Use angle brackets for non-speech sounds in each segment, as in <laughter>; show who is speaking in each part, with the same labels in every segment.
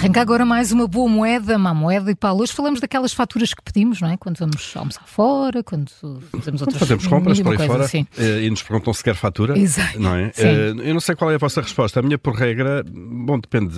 Speaker 1: Arranca agora mais uma boa moeda, má moeda e Paulo. Hoje falamos daquelas faturas que pedimos, não é? Quando vamos almoçar fora, quando fazemos outras
Speaker 2: Fazemos compras por aí fora
Speaker 1: assim.
Speaker 2: e nos perguntam se quer fatura.
Speaker 1: Exato.
Speaker 2: Não é?
Speaker 1: Sim.
Speaker 2: Eu não sei qual é a vossa resposta. A minha, por regra, bom, depende.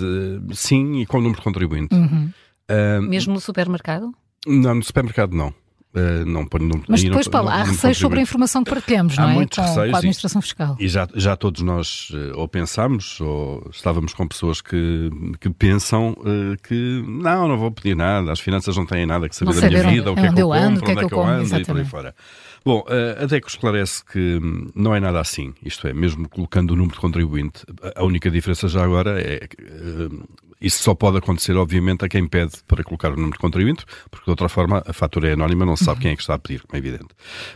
Speaker 2: Sim, e com o número de contribuinte.
Speaker 1: Uhum.
Speaker 2: Uh,
Speaker 3: Mesmo no supermercado?
Speaker 2: Não, no supermercado não. Uh, não, não
Speaker 1: Mas depois,
Speaker 2: não,
Speaker 1: Paulo, há receios sobre a informação que partilhamos, não
Speaker 2: há
Speaker 1: é?
Speaker 2: Muitos
Speaker 1: com,
Speaker 2: receios
Speaker 1: com a administração fiscal.
Speaker 2: E já, já todos nós uh, ou pensamos, ou estávamos com pessoas que, que pensam uh, que não, não vou pedir nada, as finanças não têm nada que saber
Speaker 1: Não
Speaker 2: da minha vida, o
Speaker 1: onde
Speaker 2: que é que eu compro,
Speaker 1: o que
Speaker 2: onde é que
Speaker 1: eu
Speaker 2: ando e por aí
Speaker 1: exatamente.
Speaker 2: fora. Bom, até que esclarece que não é nada assim. Isto é, mesmo colocando o número de contribuinte, a a única diferença já agora é que isso só pode acontecer, obviamente, a quem pede para colocar o número de contribuinte, porque de outra forma a fatura é anónima, não se sabe quem é que está a pedir, como é evidente.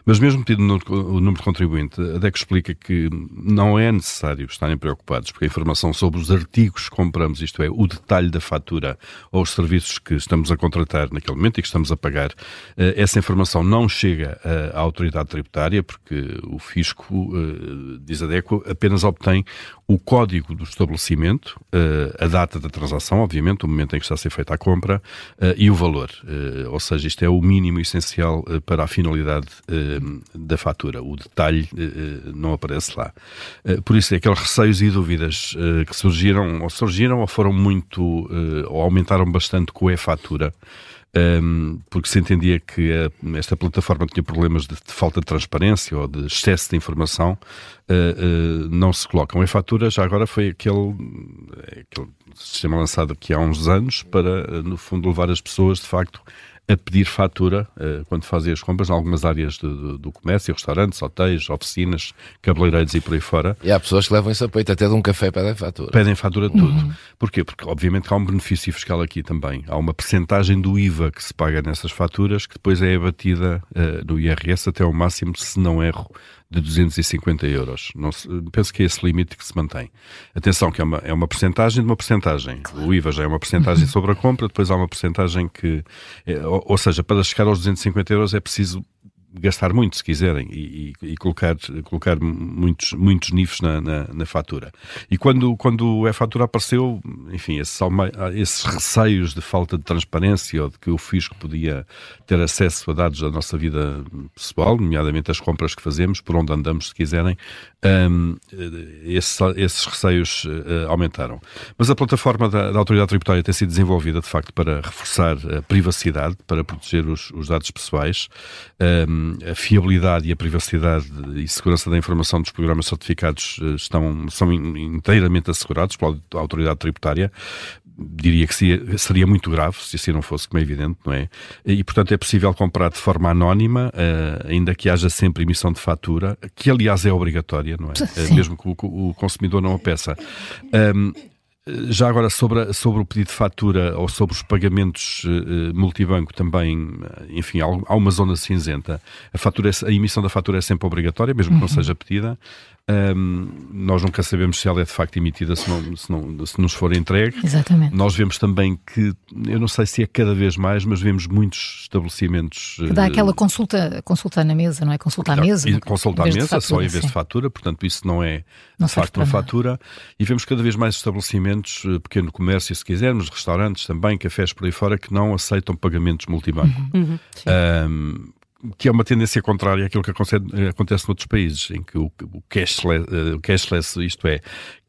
Speaker 2: Mas mesmo pedindo o número- de contribuinte, a DEC explica que não é necessário estarem preocupados, porque a informação sobre os artigos que compramos, isto é, o detalhe da fatura ou os serviços que estamos a contratar naquele momento e que estamos a pagar, eh, essa informação não chega eh, à autoridade tributária, porque o fisco, eh, diz a DECO, apenas obtém o código do estabelecimento, a data da transação, obviamente, o momento em que está a ser feita a compra, e o valor. Ou seja, isto é o mínimo essencial eh, para a finalidade eh, da fatura. O detalhe eh, não aparece lá. Por isso, aqueles receios e dúvidas que surgiram, ou surgiram, ou foram muito, ou aumentaram bastante com a e-fatura, um, porque se entendia que esta plataforma tinha problemas de, falta de transparência ou de excesso de informação, não se colocam. A fatura já agora foi aquele, aquele sistema lançado aqui há uns anos para, no fundo, levar as pessoas, de facto, a pedir fatura uh, quando fazem as compras em algumas áreas do, do- do comércio, restaurantes, hotéis, oficinas, cabeleireiros e por aí fora.
Speaker 4: E há pessoas que levam isso a peito, até de um café pedem fatura.
Speaker 2: Pedem fatura de tudo. Porquê? Porque, obviamente, há um benefício fiscal aqui também. Há uma percentagem do IVA que se paga nessas faturas que depois é abatida eh, no IRS até ao máximo, se não erro, de 250 euros. Não se- penso que é esse limite que se mantém. Atenção, que é uma, é uma percentagem de uma percentagem. O IVA já é uma percentagem <laughs> sobre a compra, depois há uma percentagem que... é, ou, ou seja, para chegar aos 250 euros é preciso gastar muito, se quiserem, e, e- e colocar, colocar muitos, muitos NIFs na, na, na fatura. E quando, quando a fatura apareceu, enfim, esses, esses receios de falta de transparência ou de que o fisco podia ter acesso a dados da nossa vida pessoal, nomeadamente as compras que fazemos, por onde andamos, se quiserem, hum, esses, esses receios eh, aumentaram. Mas a plataforma da, da Autoridade Tributária tem sido desenvolvida, de facto, para reforçar a privacidade, para proteger os, os dados pessoais, hum, a fiabilidade e a privacidade e segurança da informação dos programas certificados eh, estão, são in- inteiramente assegurados pela Autoridade Tributária. Diria que seria, seria muito grave se assim não fosse, como é evidente, não é? E, portanto, é possível comprar de forma anónima, eh, ainda que haja sempre emissão de fatura, que aliás é obrigatória, não é? <laughs>
Speaker 1: Sim.
Speaker 2: Mesmo que o, o consumidor não a peça. Ahm, já agora, sobre, a- sobre o pedido de fatura ou sobre os pagamentos eh, multibanco também, eh, enfim, há, uma zona cinzenta. A, fatura é- a emissão da fatura é sempre obrigatória, mesmo que não seja pedida. Ahm, nós nunca sabemos se ela é de facto emitida se, não, se, não, se nos for entregue.
Speaker 1: Exatamente.
Speaker 2: Nós vemos também que, eu não sei se é cada vez mais, mas vemos muitos estabelecimentos.
Speaker 1: Que dá
Speaker 2: eh,
Speaker 1: aquela consulta, consulta na mesa, não é? Consulta à mesa.
Speaker 2: e
Speaker 1: no-
Speaker 2: consulta à
Speaker 1: de
Speaker 2: mesa, só em
Speaker 1: fatura,
Speaker 2: vez de
Speaker 1: sim.
Speaker 2: fatura, portanto, isso não é
Speaker 1: Não
Speaker 2: de facto uma
Speaker 1: nada.
Speaker 2: fatura. E vemos cada vez mais estabelecimentos, eh, pequeno comércio, se quisermos, restaurantes também, cafés por aí fora, que não aceitam pagamentos multibanco.
Speaker 1: Uhum.
Speaker 2: Ahm, que é uma tendência contrária àquilo que acontece, acontece noutros países, em que o, o cashless, eh, o cashless, isto é,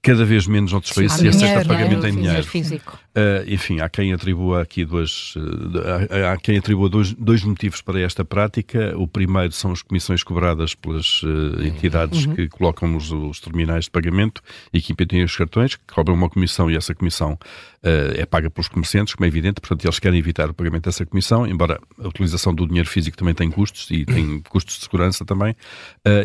Speaker 2: cada vez menos noutros países se aceita pagamento em
Speaker 3: Dinheiro.
Speaker 2: Uh, enfim, há quem atribua aqui dois, uh, há, há quem atribua dois, dois motivos para esta prática. O primeiro são as comissões cobradas pelas uh, entidades que colocam os, os terminais de pagamento. E que impedem os cartões, que cobram uma comissão e essa comissão é paga pelos comerciantes, como é evidente, portanto eles querem evitar o pagamento dessa comissão, embora a utilização do dinheiro físico também tem custos e <coughs> tem custos de segurança também,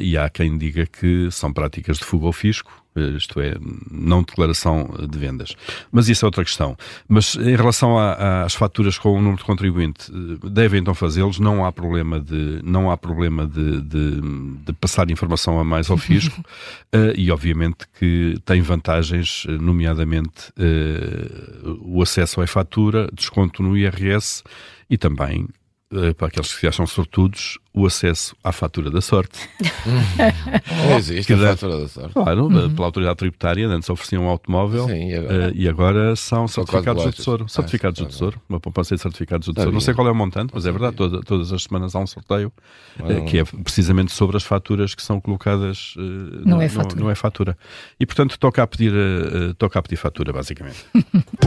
Speaker 2: e há quem diga que são práticas de fuga ao fisco, isto é, não declaração de vendas. Mas isso é outra questão. Mas em relação a- às faturas com o número de contribuinte, eh, devem então fazê-los, não há problema de, não há problema de, de, de passar informação a mais ao fisco <laughs> eh, e obviamente que tem vantagens, eh, nomeadamente eh, o acesso à fatura, desconto no IRS e também eh, para aqueles que se acham sortudos, o acesso à fatura da sorte.
Speaker 4: Não <laughs> existe a fatura da sorte.
Speaker 2: Claro, eh, pela autoridade tributária, antes ofereciam um automóvel
Speaker 4: Sim, e agora?
Speaker 2: eh, e agora são certificados do Tesouro.
Speaker 4: lojas.
Speaker 2: Certificados
Speaker 4: Ah,
Speaker 2: do Tesouro, uma poupança de certificados do Tesouro. Não sei qual é o montante, mas é verdade, toda- todas as semanas há um sorteio eh, que é precisamente sobre as faturas que são colocadas eh,
Speaker 1: Não é fatura.
Speaker 2: Não, é fatura. E portanto toca a pedir, eh, eh, toca a pedir fatura, basicamente. <laughs>